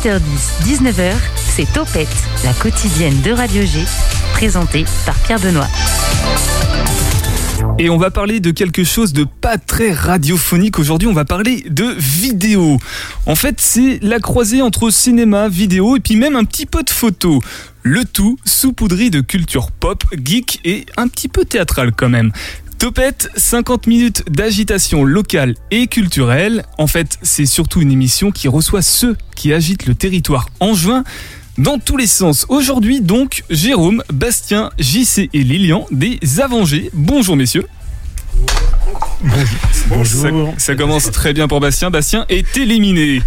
18h10, 19h, c'est Topette, la quotidienne de Radio G, présentée par Pierre Benoît. Et on va parler de quelque chose de pas très radiophonique. Aujourd'hui, on va parler de vidéo. En fait, c'est la croisée entre cinéma, vidéo et puis même un petit peu de photo. Le tout saupoudré de culture pop, geek et un petit peu théâtral quand même. Topette, 50 minutes d'agitation locale et culturelle. En fait, c'est surtout une émission qui reçoit ceux qui agitent le territoire en juin dans tous les sens. Aujourd'hui donc, Jérôme, Bastien, JC et Lilian des Avengers. Bonjour messieurs. Bonjour. Ça, ça commence très bien pour Bastien. Bastien est éliminé.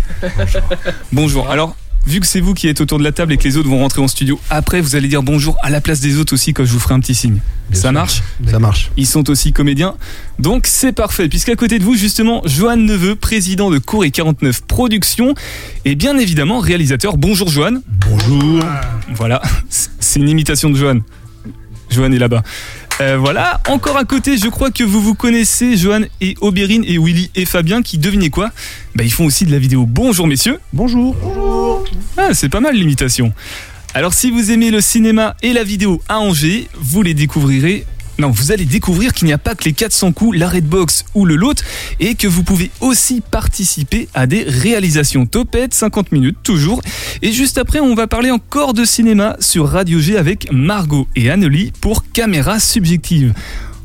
Bonjour. Alors, vu que c'est vous qui êtes autour de la table et que les autres vont rentrer en studio, après vous allez dire bonjour à la place des autres aussi quand je vous ferai un petit signe. Bien Ça sûr. marche Ça marche. Ils sont aussi comédiens. Donc c'est parfait. Puisqu'à côté de vous, justement, Johan Neveu, président de Cour et 49 Productions, et bien évidemment réalisateur. Bonjour Johan. Bonjour. Voilà, c'est une imitation de Johan. Johan est là-bas. Euh, voilà, encore à côté, je crois que vous vous connaissez, Johan et Aubérine et Willy et Fabien, qui devinez quoi Bah ils font aussi de la vidéo. Bonjour messieurs. Bonjour. Ah, c'est pas mal l'imitation. Alors si vous aimez le cinéma et la vidéo à Angers, vous les découvrirez. Non, vous allez découvrir qu'il n'y a pas que les 400 coups, la Redbox ou le lot, et que vous pouvez aussi participer à des réalisations topettes, 50 minutes toujours. Et juste après, on va parler encore de cinéma sur Radio G avec Margot et Annelie pour Caméra Subjective.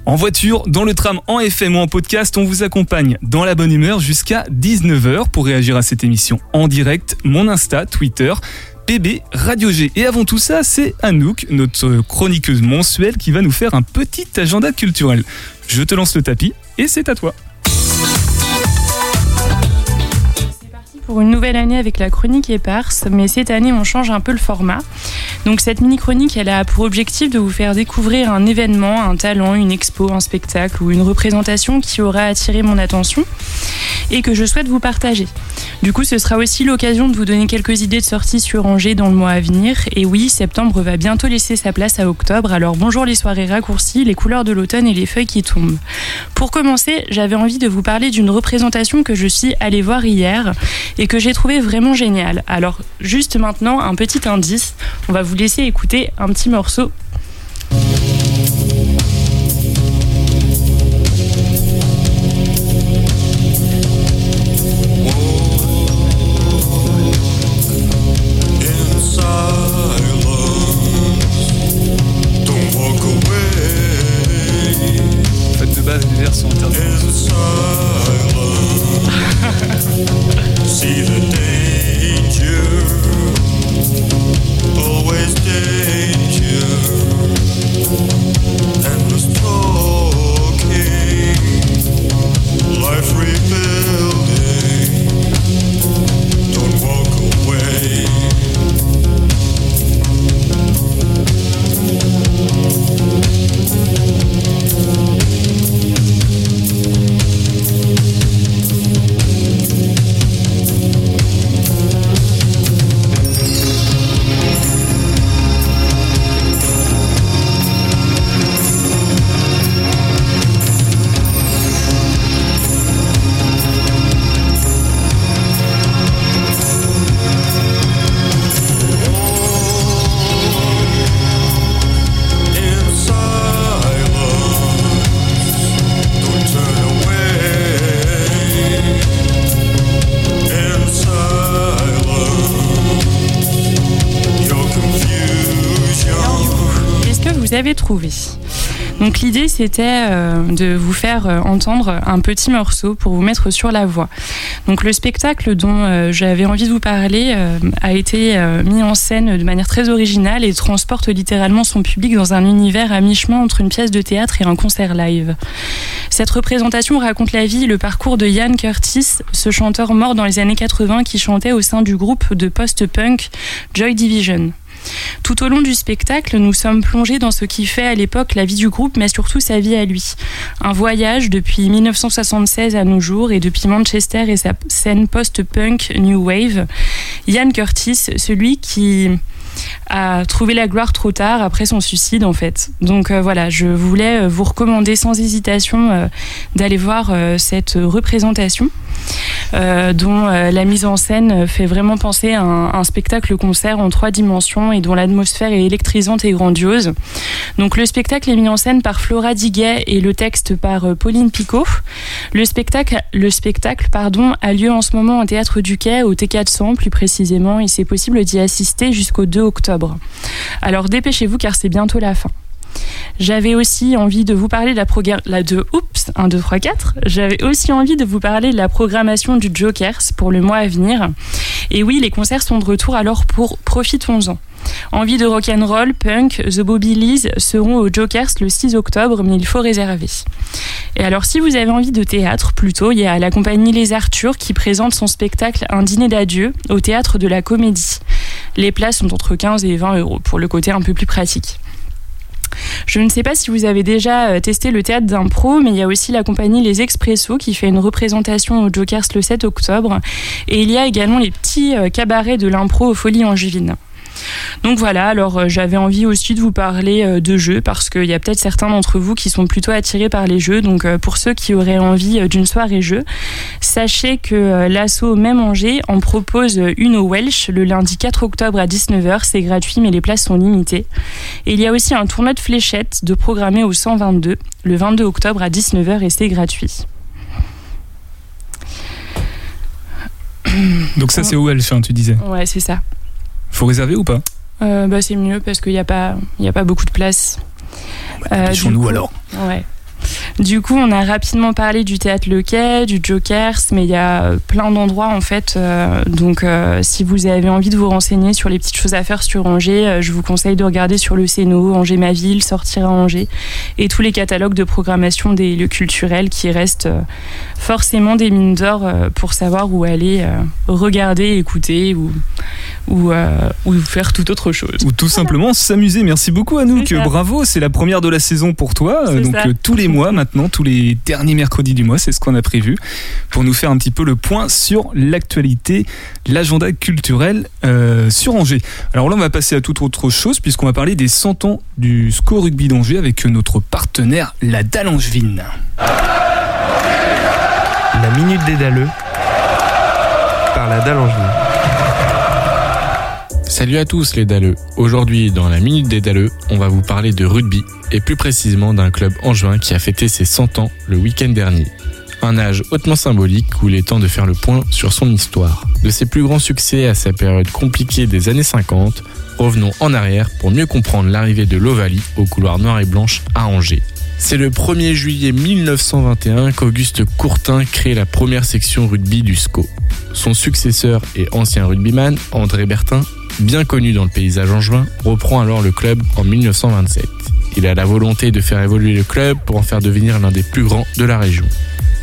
En voiture, dans le tram, en FM ou en podcast, on vous accompagne dans la bonne humeur jusqu'à 19h pour réagir à cette émission en direct, mon Insta, Twitter, PB Radio G. Et avant tout ça, c'est Anouk, notre chroniqueuse mensuelle, qui va nous faire un petit agenda culturel. Je te lance le tapis et c'est à toi. Pour une nouvelle année avec la chronique éparse, mais cette année on change un peu le format. Donc cette mini-chronique, elle a pour objectif de vous faire découvrir un événement, un talent, une expo, un spectacle ou une représentation qui aura attiré mon attention et que je souhaite vous partager. Du coup, ce sera aussi l'occasion de vous donner quelques idées de sorties sur Angers dans le mois à venir. Et oui, septembre va bientôt laisser sa place à octobre, alors bonjour les soirées raccourcies, les couleurs de l'automne et les feuilles qui tombent. Pour commencer, j'avais envie de vous parler d'une représentation que je suis allée voir hier et que j'ai trouvé vraiment géniale. Alors, juste maintenant, un petit indice, on va vous laisser écouter un petit morceau. See the danger. Always danger. Donc l'idée c'était euh, de vous faire euh, entendre un petit morceau pour vous mettre sur la voie. Donc le spectacle dont euh, j'avais envie de vous parler a été mis en scène de manière très originale et transporte littéralement son public dans un univers à mi-chemin entre une pièce de théâtre et un concert live. Cette représentation raconte la vie et le parcours de Ian Curtis, ce chanteur mort dans les années 80 qui chantait au sein du groupe de post-punk Joy Division. Tout au long du spectacle, nous sommes plongés dans ce qui fait à l'époque la vie du groupe, mais surtout sa vie à lui. Un voyage depuis 1976 à nos jours et depuis Manchester et sa scène post-punk New Wave. Ian Curtis, celui qui a trouvé la gloire trop tard après son suicide en fait. Donc euh, voilà, je voulais euh, vous recommander sans hésitation euh, d'aller voir cette représentation. dont la mise en scène fait vraiment penser à un, spectacle-concert en trois dimensions et dont l'atmosphère est électrisante et grandiose. Donc le spectacle est mis en scène par Flora Diguet et le texte par Pauline Picot. Le spectacle, le spectacle pardon, a lieu en ce moment au Théâtre du Quai, au T400 plus précisément, et c'est possible d'y assister jusqu'au 2 octobre. Alors dépêchez-vous car c'est bientôt la fin. J'avais aussi envie de vous parler de la programme de oups 1 2 3 4. J'avais aussi envie de vous parler de la programmation du Jokers pour le mois à venir. Et oui, les concerts sont de retour alors pour profitons-en. Envie de rock'n'roll, punk, The Bobbylys seront au Jokers le 6 octobre, mais il faut réserver. Et alors, si vous avez envie de théâtre, plutôt, il y a la compagnie Les Arthurs qui présente son spectacle Un dîner d'adieu au théâtre de la Comédie. Les places sont entre 15 et 20 euros pour le côté un peu plus pratique. Je ne sais pas si vous avez déjà euh, testé le théâtre d'impro, mais il y a aussi la compagnie Les Expressos qui fait une représentation au Jokers le 7 octobre. Et il y a également les petits euh, cabarets de l'impro aux Folies Angevines. Donc voilà, alors euh, j'avais envie aussi de vous parler euh, de jeux parce qu'il y a peut-être certains d'entre vous qui sont plutôt attirés par les jeux. Donc euh, pour ceux qui auraient envie d'une soirée jeu, sachez que l'asso Même Angers en propose une au Welsh le lundi 4 octobre à 19h. C'est gratuit mais les places sont limitées. Et il y a aussi un tournoi de fléchettes de programmé au 122 le 22 octobre à 19h et c'est gratuit. Donc ça c'est au Welsh, hein, tu disais. Ouais, c'est ça. Faut réserver ou pas? Euh, bah, c'est mieux parce qu'il n'y a, pas- il y a pas beaucoup de place. Euh, Dépêchons-nous du coup- alors. Ouais. Du coup, on a rapidement parlé du théâtre Le Quai, du Jokers, mais il y a euh, plein d'endroits en fait. euh, donc, euh, si vous avez envie de vous renseigner sur les petites choses à faire sur Angers, je vous conseille de regarder sur le Céno, Angers ma ville, Sortir à Angers, et tous les catalogues de programmation des lieux culturels qui restent forcément des mines d'or pour savoir où aller regarder, écouter ou, ou, ou faire toute autre chose. Ou tout simplement s'amuser. Merci beaucoup Anouk. Bravo, c'est la première de la saison pour toi. Donc tous les mois maintenant, tous les derniers mercredis du mois, c'est ce qu'on a prévu pour nous faire un petit peu le point sur l'actualité, l'agenda culturel euh, sur Angers. Alors là, on va passer à toute autre chose puisqu'on va parler des 100 ans du SCO Rugby d'Angers avec notre partenaire, la Dallangevine. La Minute des Dalleux par la Dalle Angevine. Salut à tous les Dalleux. Aujourd'hui, dans la Minute des Dalleux, on va vous parler de rugby et plus précisément d'un club angevin qui a fêté ses 100 ans le week-end dernier. Un âge hautement symbolique où il est temps de faire le point sur son histoire. De ses plus grands succès à sa période compliquée des années 50, revenons en arrière pour mieux comprendre l'arrivée de l'Ovalie au couloir noir et blanche à Angers. C'est le 1er juillet 1921 qu'Auguste Courtin crée la première section rugby du SCO. Son successeur et ancien rugbyman, André Bertin, bien connu dans le paysage angevin, reprend alors le club en 1927. Il a la volonté de faire évoluer le club pour en faire devenir l'un des plus grands de la région.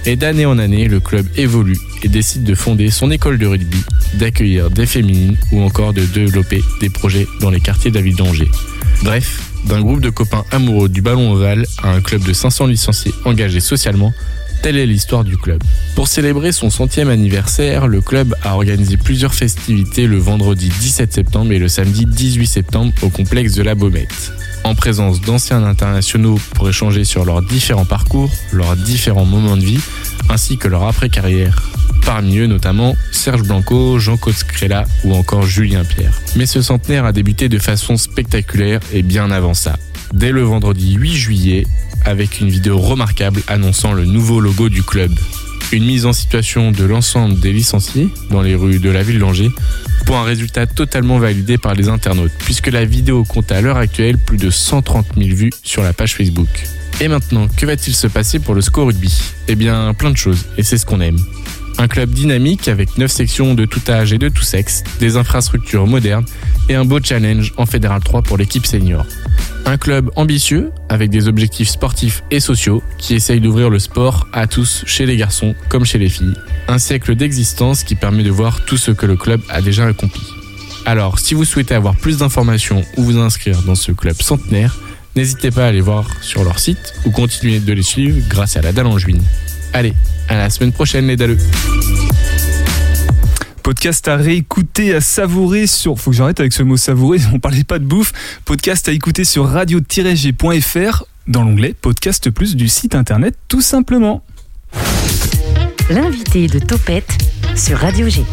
Et d'année en année, le club évolue et décide de fonder son école de rugby, d'accueillir des féminines ou encore de développer des projets dans les quartiers de d'Angers. Bref, d'un groupe de copains amoureux du ballon ovale à un club de 500 licenciés engagés socialement, telle est l'histoire du club. Pour célébrer son centième anniversaire, le club a organisé plusieurs festivités le vendredi 17 septembre et le samedi 18 septembre au complexe de la Baumette. En présence d'anciens internationaux pour échanger sur leurs différents parcours, leurs différents moments de vie, ainsi que leur après-carrière. Parmi eux notamment Serge Blanco, Jean-Claude Scrella ou encore Julien Pierre. Mais ce centenaire a débuté de façon spectaculaire et bien avant ça. Dès le vendredi 8 juillet, avec une vidéo remarquable annonçant le nouveau logo du club. Une mise en situation de l'ensemble des licenciés dans les rues de la ville d'Angers pour un résultat totalement validé par les internautes, puisque la vidéo compte à l'heure actuelle plus de 130 000 vues sur la page Facebook. Et maintenant, que va-t-il se passer pour le SCO Rugby? Eh bien, plein de choses, et c'est ce qu'on aime. Un club dynamique avec 9 sections de tout âge et de tout sexe, des infrastructures modernes et un beau challenge en Fédéral 3 pour l'équipe senior. Un club ambitieux, avec des objectifs sportifs et sociaux, qui essaye d'ouvrir le sport à tous, chez les garçons comme chez les filles. Un siècle d'existence qui permet de voir tout ce que le club a déjà accompli. Alors, si vous souhaitez avoir plus d'informations ou vous inscrire dans ce club centenaire, n'hésitez pas à aller voir sur leur site ou continuer de les suivre grâce à la dalle angevine. Allez, à la semaine prochaine les dalleux Podcast à réécouter, à savourer sur. Faut que j'arrête avec ce mot savourer, on parlait pas de bouffe. Podcast à écouter sur radio-g.fr dans l'onglet Podcast Plus du site internet, tout simplement. L'invité de Topette sur Radio G.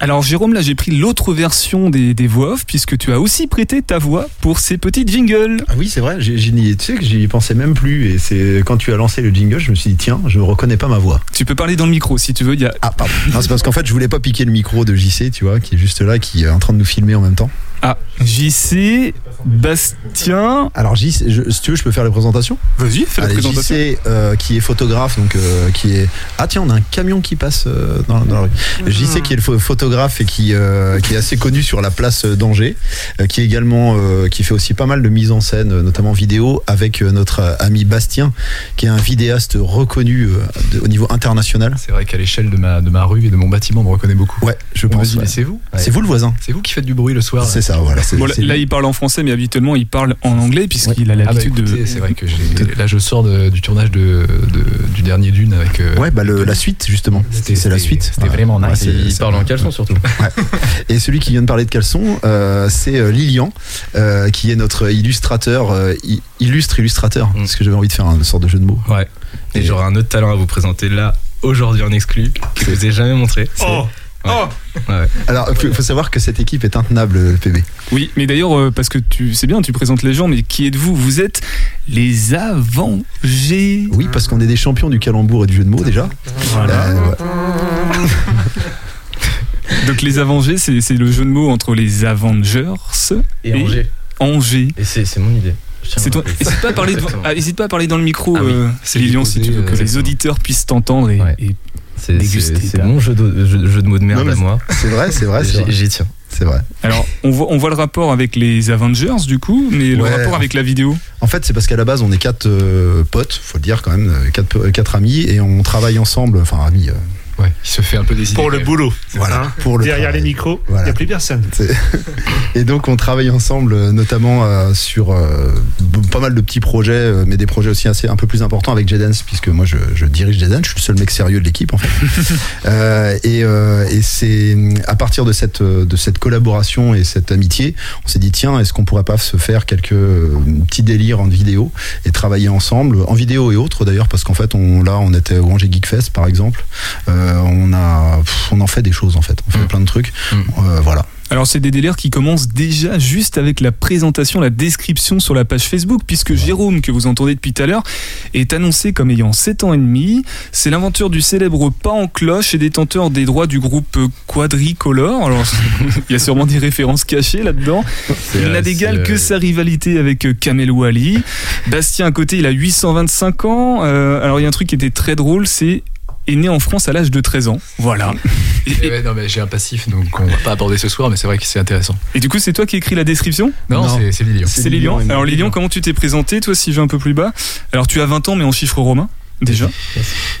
Alors Jérôme, là j'ai pris l'autre version des, des voix off puisque tu as aussi prêté ta voix pour ces petits jingles. Ah oui, c'est vrai, j'ai- tu sais que j'y pensais même plus. Et c'est quand tu as lancé le jingle, je me suis dit, tiens, je reconnais pas ma voix. Tu peux parler dans le micro si tu veux. Y a... Ah, pardon. C'est parce qu'en fait, je voulais pas piquer le micro de JC, tu vois, qui est juste là, qui est en train de nous filmer en même temps. Ah, JC, Bastien. Alors, JC, je- si tu veux, je peux faire les présentations Vas-y, fais la Allez, présentation. JC, euh, qui est photographe, donc euh, qui est. Ah, tiens, on a un camion qui passe euh, dans, dans la rue. JC, qui est le pho- photographe et qui, euh, qui est assez connu sur la place d'Angers, euh, qui est également. euh, qui fait aussi pas mal de mise en scène, notamment vidéo, avec notre ami Bastien, qui est un vidéaste reconnu euh, de- au niveau international. C'est vrai qu'à l'échelle de ma, de ma rue et de mon bâtiment, on me reconnaît beaucoup. Ouais, je On pense. ouais. mais c'est vous C'est vous le voisin C'est vous qui faites du bruit le soir C'est ça, voilà. Bon, là, il parle en français, mais habituellement, il parle en anglais puisqu'il a Ah bah l'habitude de. c'est vrai que là je sors de- du tournage de, de- du dernier Dune avec. euh, Ouais, bah le- la suite, justement. C'était- C'est la suite. c'était vraiment nice. c'est- Il parle en caleçon surtout. Et celui qui vient de parler de caleçon, euh, c'est euh, Lilian, euh, qui est notre illustrateur, euh, i- illustre illustrateur, Mm. parce que j'avais envie de faire une sorte de jeu de mots. Ouais. Et j'aurai un autre talent à vous présenter là, aujourd'hui en exclu, que je vous ai jamais montré. Oh Ouais. Oh Ouais. Alors, il faut savoir que cette équipe est intenable, PB. Oui, mais d'ailleurs, euh, parce que tu c'est bien, tu présentes les gens, mais qui êtes-vous? Vous êtes les Avengers. Oui, parce qu'on est des champions du calembour et du jeu de mots déjà. Voilà. Euh, ouais. Donc les Avengers, c'est le jeu de mots entre les Avengers Et Et- Angers. Angers. Et c'est mon idée. C'est toi. rappeler. Hésite pas à parler, devant- Exactement. ah, pas à parler dans le micro, Ah oui. euh, si tu veux, que les auditeurs puissent t'entendre et, Ouais. et C'est mon jeu de, jeu, jeu de mots de merde à moi. C'est vrai, c'est vrai, c'est J'y tiens. C'est vrai. Alors, on voit, on voit le rapport avec les Avengers, du coup, mais le Ouais. rapport avec la vidéo. En fait, c'est parce qu'à la base, on est quatre euh, potes, faut le dire quand même, euh, quatre, euh, quatre amis, et on travaille ensemble, enfin amis, euh, Ouais, il se fait un peu des idées. Pour le boulot. voilà, Hein pour le Derrière travail. les micros, il Voilà. n'y a plus personne. Et donc on travaille ensemble euh, notamment euh, sur euh, pas mal de petits projets, mais des projets aussi assez un peu plus importants avec J-Dance, puisque moi je, je dirige J-Dance, je suis le seul mec sérieux de l'équipe en fait. Euh, et et c'est à partir de cette, de cette collaboration et cette amitié, on s'est dit tiens, est-ce qu'on pourrait pas se faire quelques petits délires en vidéo et travailler ensemble, en vidéo et autres d'ailleurs, parce qu'en fait on, là on était au Angers Geek Fest par exemple, Euh, on, a, pff, on en fait des choses en fait, on fait Mm. plein de trucs, Mm. Euh, voilà. Alors, c'est des délires qui commencent déjà juste avec la présentation, la description sur la page Facebook, puisque Jérôme, que vous entendez depuis tout à l'heure, est annoncé comme ayant 7 ans et demi. C'est l'inventeur du célèbre pas en cloche et détenteur des droits du groupe Quadricolor. Alors, il y a sûrement des références cachées là-dedans. Il euh, n'a d'égal c'est, que euh, sa rivalité avec euh, Kamel Ouali. Bastien, à côté, il a 825 ans. Euh, alors, il y a un truc qui était très drôle, c'est est né en France à l'âge de 13 ans. Voilà. Et, et- ouais, non, mais j'ai un passif, donc on va pas aborder ce soir, mais c'est vrai que c'est intéressant. et du coup, c'est toi qui écris la description? Non, Non. c'est Lilian. C'est Lilian. Lilian, Alors Lilian. Lilian, comment tu t'es présenté toi si je vais un peu plus bas? Alors tu as 20 ans mais en chiffres romains? Déjà.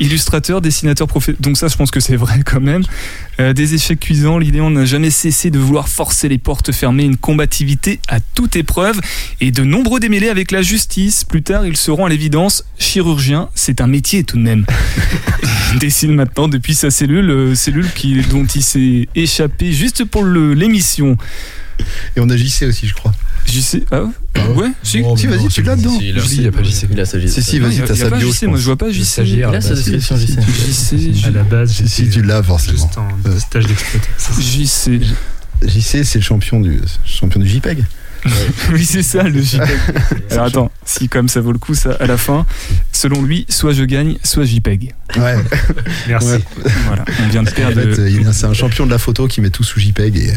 Illustrateur, dessinateur, profé... Donc ça je pense que c'est vrai quand même. Euh, des échecs cuisants, Lilian n'a jamais cessé de vouloir forcer les portes fermées, une combativité à toute épreuve et de nombreux démêlés avec la justice. Plus tard, il se rend à l'évidence, chirurgien, c'est un métier tout de même. Il dessine maintenant depuis sa cellule, euh, cellule qui, dont il s'est échappé juste pour l'émission. Et on a JC aussi, je crois. JC, ah ouais, ouais, si, si, vas-y, tu l'as dedans. Si, il a- Si, il y a pas JC. Il a sa Si, si, Non, vas-y, t'as sa pas bio, JC, moi je vois pas JC. Il a sa description, si, JC. JC, À la base, j'étais Si, tu l'as forcément. juste en Ouais. stage d'exploitation. JC. JC, c'est le champion du, champion du JPEG. Oui, c'est ça le JPEG. Alors attends, si comme ça vaut le coup, ça à la fin, selon lui, soit je gagne, soit JPEG. Ouais, Merci. ouais. Voilà, on vient de En perdre. fait, il est- c'est un champion de la photo qui met tout sous JPEG et,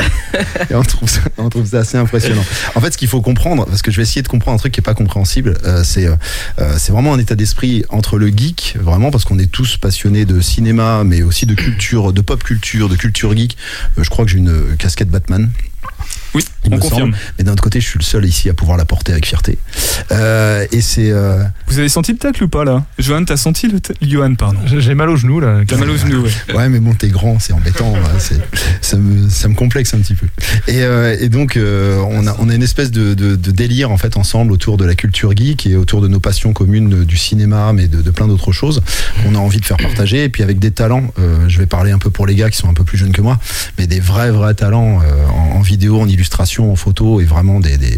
et on, trouve ça, on trouve ça assez impressionnant. En fait, ce qu'il faut comprendre, parce que je vais essayer de comprendre un truc qui est pas compréhensible, euh, c'est euh, euh, c'est vraiment un état d'esprit entre le geek, vraiment, parce qu'on est tous passionnés de cinéma, mais aussi de culture, de pop culture, de culture geek. Euh, je crois que j'ai une casquette Batman. Oui, Il on me confirme. Mais d'un autre côté, je suis le seul ici à pouvoir la porter avec fierté. Euh, et c'est euh, Vous avez senti le tacle ou pas là? Johan, t'as senti le tacle Johan, pardon. J'ai mal au genou là. T'as mal aux genoux, ouais. Ouais, mais bon, t'es grand, c'est embêtant. c'est- ça, me, ça me complexe un petit peu. Et, euh, et donc, euh, on, a, on a une espèce de, de, de délire en fait ensemble autour de la culture geek et autour de nos passions communes du cinéma, mais de, de plein d'autres choses qu'on a envie de faire partager. Et puis avec des talents, euh, je vais parler un peu pour les gars qui sont un peu plus jeunes que moi, mais des vrais, vrais talents euh, en, en vidéo, en illustration en photo et vraiment des, des-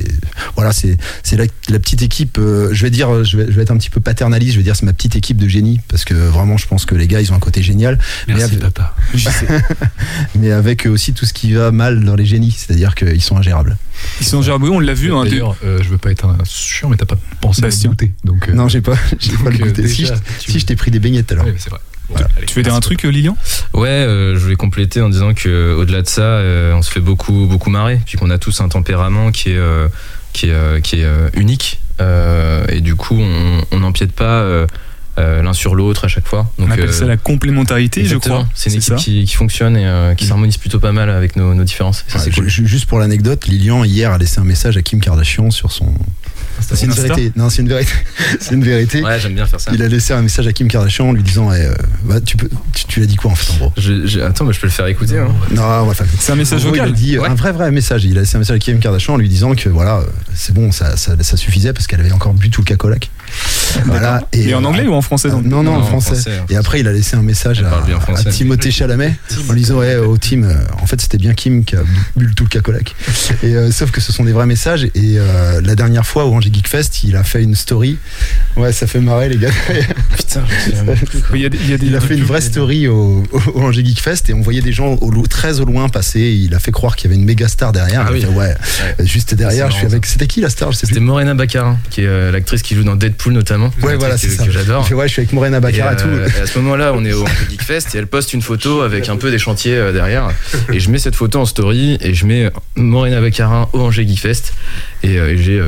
voilà, c'est c'est la, la petite équipe. euh, je vais dire, je vais, je vais être un petit peu paternaliste. Je vais dire, c'est ma petite équipe de génie parce que vraiment, je pense que les gars, ils ont un côté génial, mais, Merci avec, papa. mais avec aussi tout ce qui va mal dans les génies, c'est-à-dire qu'ils sont ingérables. Ils sont gerbés, on l'a vu. hein, D'ailleurs, euh, je veux pas être un chiant, mais t'as pas pensé Bastien. à le goûter. Donc, euh, Non, j'ai pas, j'ai pas le goûté. Si, je- si, t'ai pris des beignets tout à l'heure. Oui, c'est vrai. Voilà. Allez, tu veux dire un truc, Lilian? Ouais, euh, je vais compléter en disant que au-delà de ça, euh, on se fait beaucoup beaucoup marrer, puis qu'on a tous un tempérament qui est euh, qui est euh, qui est euh, unique, euh, et du coup, on n'empiète pas euh, euh, l'un sur l'autre à chaque fois. On appelle euh, ça la complémentarité, je crois. C'est une équipe qui, qui fonctionne et euh, qui s'harmonise plutôt pas mal avec nos, nos différences. Ça, Ouais, cool. Juste pour l'anecdote, Lilian hier a laissé un message à Kim Kardashian sur son. C'est une vérité. Non, c'est une vérité. c'est une vérité. Ouais, j'aime bien faire ça. Il a laissé un message à Kim Kardashian en lui disant eh, euh, bah, tu, peux, tu, tu l'as dit quoi en fait en gros Je- je- attends, bah, je peux le faire écouter. hein. Non, C'est un message vocal. Il a dit Ouais. un vrai vrai message. Il a laissé un message à Kim Kardashian en lui disant que voilà, euh, c'est bon, ça, ça, ça suffisait parce qu'elle avait encore bu tout le cacolac. Voilà. Et en euh, anglais ou en français donc Non, non, Non, en en français. Et après, il a laissé un message à, à Timothée Chalamet en disant ouais, au team, euh, en fait, c'était bien Kim qui a bu le tout le cacolac. Et euh, sauf que ce sont des vrais messages. Et euh, la dernière fois au Angers Geek Fest, il a fait une story. Ouais, ça fait marrer les gars. Putain. Il y a, il y a des Il a fait une vraie story au, au, Angers Geek Fest et on voyait des gens au, très au loin passer. Il a fait croire qu'il y avait une méga star derrière. Ah oui. fait, ouais, Ouais. juste derrière. Je suis avec. C'était qui la star C'était. Morena Baccarin, qui est euh, l'actrice qui joue dans Deadpool notamment. Ouais, voilà, c'est ça. que j'adore. Ouais, je suis avec Morena Baccarat et, Et, euh, tout. et à ce moment-là, on est au Geek Fest et elle poste une photo avec un peu des chantiers euh, derrière. Et je mets cette photo en story et je mets Morena Baccarin au Angers Geek Fest. Et, euh, et j'ai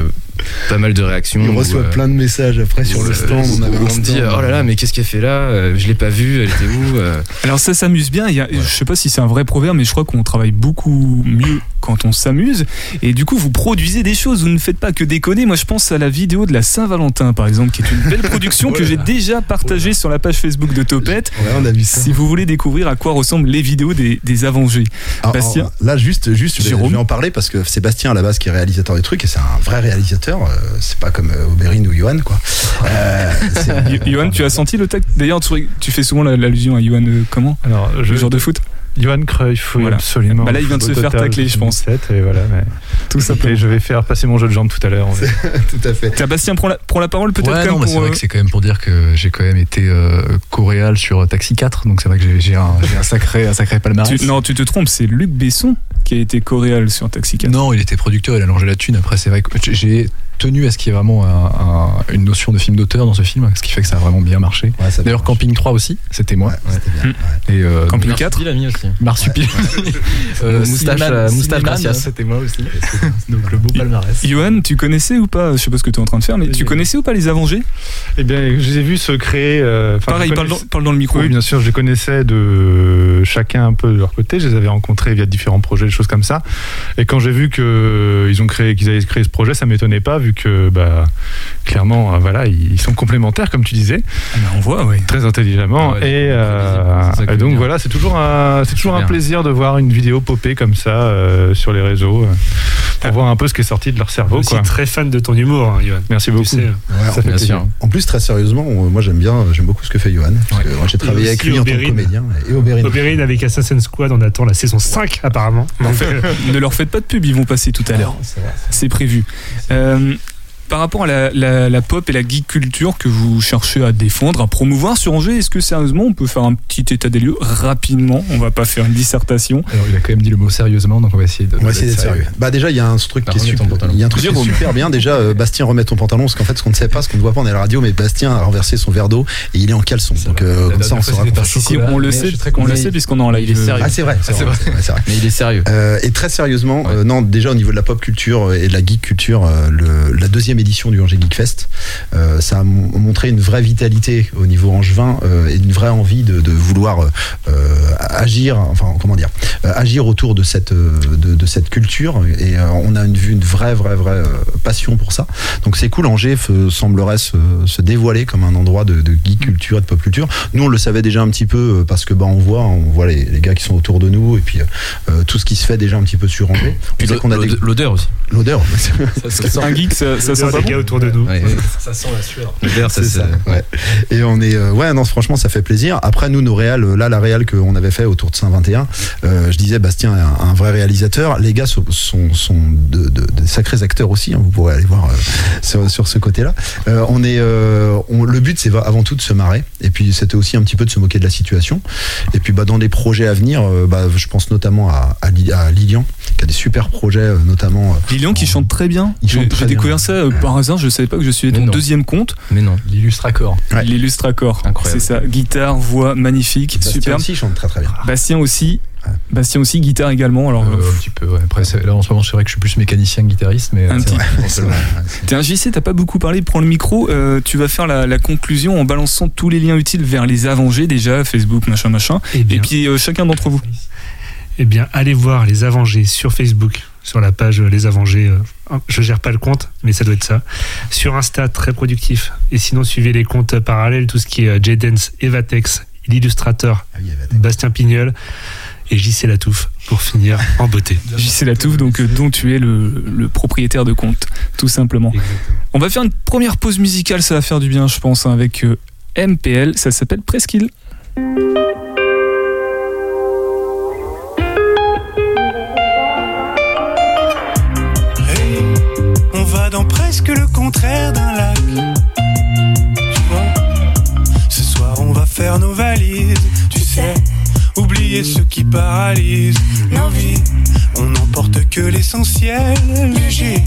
pas mal de réactions. Où, reçoit euh, plein de messages après sur le euh, stand. On avait on me dit oh là là mais qu'est-ce qu'elle fait là Euh, je l'ai pas vue elle était où Alors ça s'amuse bien. Il y a, Je sais pas si c'est un vrai proverbe, mais je crois qu'on travaille beaucoup mieux quand on s'amuse. Et du coup, vous produisez des choses. Vous ne faites pas que déconner. Moi, je pense à la vidéo de la Saint-Valentin, par exemple, qui est une belle production que j'ai déjà partagée sur la page Facebook de Topette. Ouais, on a vu ça. Si vous voulez découvrir à quoi ressemblent les vidéos des, des Avengers. Ah, Bastien. ah, Là, juste, juste, je vais, Jérôme. je vais en parler parce que c'est Bastien à la base qui est réalisateur des trucs et c'est un vrai réalisateur. Euh, c'est pas comme euh, Oberyn ou Johan, quoi. Euh, Johan, tu as senti le tact D'ailleurs, tu, fais souvent la- l'allusion à Johan euh, comment? Alors, je, Le joueur de foot? Johan Cruyff, oui, Voilà. absolument. Bah là, il vient de se faire tacler, je pense. 2007, Et voilà, mais Tout Et simplement. je vais faire passer mon jeu de jambes tout à l'heure. tout à fait. Tiens, Bastien, prends la, prends la parole peut-être Ouais, c'est vrai que c'est quand même pour dire que j'ai quand même été euh, coréal sur Taxi 4, donc c'est vrai que j'ai- un, sacré, un sacré palmarès. tu- Non, tu te trompes, c'est Luc Besson qui a été coréal sur Taxi 4. Non, il était producteur, il a longé la thune. Après, c'est vrai que j'ai tenu à ce qu'il y ait vraiment un- un- une notion de film d'auteur dans ce film, ce qui fait que ça a vraiment bien marché. Ouais, D'ailleurs. Camping 3 aussi, c'était moi. Ouais, c'était bien. ouais. Et euh, Camping donc, 4 Il a mis aussi. Marsupil. Euh, moustache, euh, moustache. C'était moi aussi. donc le beau palmarès. Johan, tu connaissais ou pas Je sais pas ce que tu es en train de faire, mais Oui, tu oui. connaissais ou pas les Avengers? Eh bien, je les ai vus se créer. euh, Pareil, parle dans, parle dans le micro. Oui, bien sûr, je les connaissais de chacun un peu de leur côté. Je les avais rencontrés via différents projets, des choses comme ça. Et quand j'ai vu que ils ont créé, qu'ils avaient créé ce projet, ça m'étonnait pas, vu que bah, clairement, euh, voilà, ils sont complémentaires, comme tu disais, Ah, on voit, oui. très intelligemment. Ouais, et, très euh, et donc voilà, c'est toujours un, c'est toujours un plaisir de voir une vidéo popper comme ça euh, sur les réseaux, pour voir un peu ce qui est sorti de leur cerveau. aussi Quoi. très fan de ton humour, hein, Johan. Merci Tu beaucoup. sais, Ouais, Ça fait sûr. En plus, très sérieusement, euh, moi j'aime bien, j'aime beaucoup ce que fait Johan. J'ai travaillé avec lui en tant que Oberyn. comédien. Et Oberyn. Oberyn avec Assassin's Squad, on attend la saison 5 apparemment. En fait, ne leur faites pas de pub, ils vont passer tout à l'heure. C'est vrai. C'est prévu. Euh, par rapport à la, la- la pop et la geek culture que vous cherchez à défendre, à promouvoir sur Angers, est-ce que sérieusement on peut faire un petit état des lieux rapidement? On va pas faire une dissertation. Alors, il a quand même dit le mot sérieusement, donc on va essayer de. On va essayer d'être sérieux. Bah déjà il y a un truc Bah, qui est super, pantalon. il y a un truc qui est super bien déjà euh, Bastien remet ton pantalon parce qu'en fait ce qu'on ne sait pas ce qu'on ne voit pas on est à la radio mais Bastien a renversé son verre d'eau et il est en caleçon donc euh, comme ça on saura Si, on le sait, on le sait puisqu'on est en live. Il est sérieux. ah c'est vrai c'est vrai. Mais il est sérieux. Euh, et très sérieusement, euh, non, déjà au niveau de la pop culture et de la geek culture, la deuxième édition du Angers Geek Fest, euh, ça a mon- montré une vraie vitalité au niveau angevin euh, et une vraie envie de, vouloir euh, agir, enfin comment dire, euh, agir autour de cette euh, de, de cette culture. Et euh, on a une vue, une vraie, vraie, vraie euh, passion pour ça. Donc c'est cool. Angers semblerait se, se dévoiler comme un endroit de, de geek culture et de pop culture. Nous, on le savait déjà un petit peu euh, parce que bah on voit, on voit les, les gars qui sont autour de nous et puis euh, tout ce qui se fait déjà un petit peu sur Angers. On Puis l'odeur aussi. l'odeur. Un geek, ça, ça sent pas des bon gars autour de nous. Ouais, ouais. Ça sent la sueur. L'odeur, ça ça, ouais. Et on est, euh, ouais, non, franchement, ça fait plaisir. Après, nous, nos réals, euh, là, la réal qu'on avait fait autour de Saint-21, euh, je disais Bastien est un, un vrai réalisateur. Les gars sont, sont, sont de, de- de sacrés acteurs aussi. hein, vous pourrez aller voir euh, sur, sur ce côté-là. Euh, on est, euh, on- le but c'est avant tout de se marrer. Et puis c'était aussi un petit peu de se moquer de la situation. Et puis bah, dans des projets à venir, euh, bah, je pense notamment à, à, Li- à Lilian qui a des super projets, euh, notamment. euh, Lilian qui chante très bien. J'ai découvert ça euh, par hasard, je savais pas que je suis Mais ton deuxième compte. Mais non. L'illustracor. Ouais. L'illustracor. Incroyable. C'est ça. Guitare, voix, magnifique, Bastien superbe. aussi chante très très bien. Bastien aussi. Bastien aussi, guitare également. Alors, Euh, un petit peu, ouais. Après, là, en ce moment, c'est vrai que je suis plus mécanicien que guitariste, mais. Un euh, petit-. T'es un JC, t'as pas beaucoup parlé, prends le micro, euh, tu vas faire la, la conclusion en balançant tous les liens utiles vers les avengés déjà, Facebook, machin, machin, Eh bien, et puis euh, chacun d'entre vous. eh bien, allez voir les Avengés sur Facebook, sur la page Les Avengés. je gère pas le compte, mais ça doit être ça. Sur Insta, très productif. Et sinon, suivez les comptes parallèles, tout ce qui est J-Dance, Evatex, l'illustrateur, Ah oui, Bastien Pignol et JC Latouf pour finir en beauté. JC Latouf, donc euh, dont tu es le, le propriétaire de compte, tout simplement. On va faire une première pause musicale, ça va faire du bien, je pense, hein, avec euh, MPL, ça s'appelle Presqu'île. Hey, on va dans presque le contraire d'un lac. Faire nos valises. Tu sais, oublier ce qui paralyse vies. On n'emporte que l'essentiel, léger,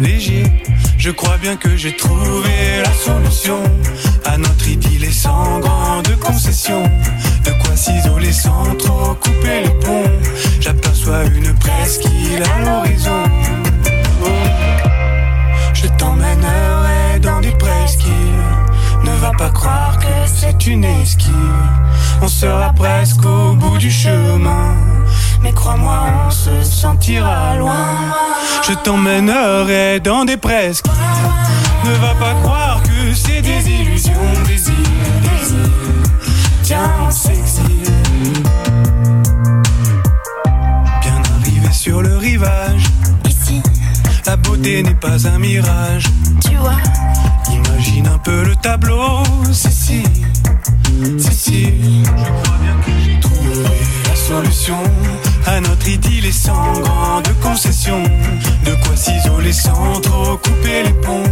léger. Je crois bien que j'ai trouvé la solution à notre idylle et sans grande concession. De quoi s'isoler sans trop couper les ponts. J'aperçois une presqu'île à l'horizon. Oh. Je t'emmènerai dans des presqu'îles. Ne va pas croire que c'est une esquive. On sera presque au bout du chemin. Mais crois-moi, on se sentira loin. Je t'emmènerai dans des presqu'îles. Ne va pas croire que c'est des illusions, des. Tiens, on s'exile. Bien arrivé sur le rivage. La beauté n'est pas un mirage. tu vois, Imagine un peu le tableau, si si, si si. Je crois bien que j'ai trouvé la solution à notre idylle et sans grande concession. De quoi s'isoler sans trop couper les ponts.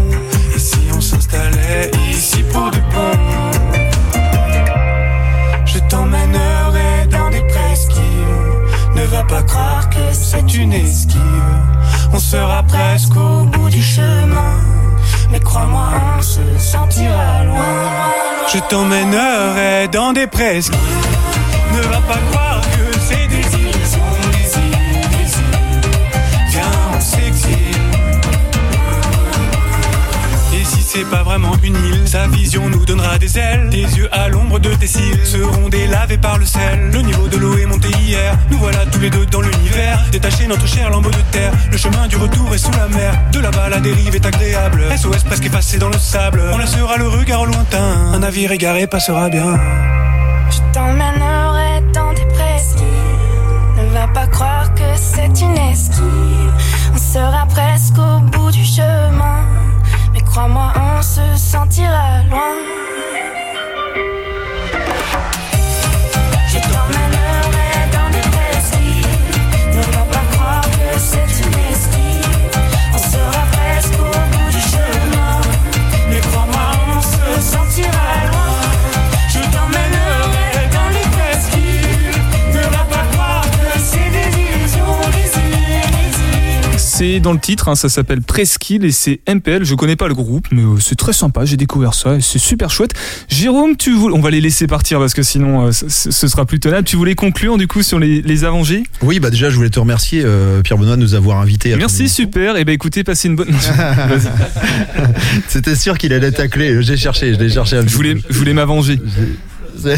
Et si on s'installait ici pour de bon? Je t'emmènerai dans des presqu'îles. Ne va pas croire que c'est une esquive. Sera presque au bout du chemin. Mais crois-moi, on se sentira loin. Je t'emmènerai dans des presqu'îles. Ne va pas croire que sa vision nous donnera des ailes. Tes yeux à l'ombre de tes cils seront délavés par le sel. Le niveau de l'eau est monté hier. Nous voilà tous les deux dans l'univers. Détacher notre cher lambeau de terre. Le chemin du retour est sous la mer. De là-bas, la dérive est agréable. SOS presque effacé dans le sable. On laissera le regard au lointain. Un navire égaré passera bien. je t'emmènerai dans des presqu'îles. Ne va pas croire que c'est une esquive. On sera presque au bout du chemin. Crois-moi, on se sentira loin. C'est dans le titre, hein, ça s'appelle Presqu'île et c'est MPL. Je connais pas le groupe, mais euh, c'est très sympa. J'ai découvert ça c'est super chouette. Jérôme, tu voulais... on va les laisser partir parce que sinon euh, ce, sera plus tenable. Tu voulais conclure du coup sur les, les Avengés Oui, bah déjà, je voulais te remercier, euh, Pierre Benoît, de nous avoir invités. Merci, super. Et ben écoutez, passez une bonne. C'était sûr qu'il allait tacler. J'ai cherché, je l'ai cherché. un Je voulais, je voulais m'avoir C'est-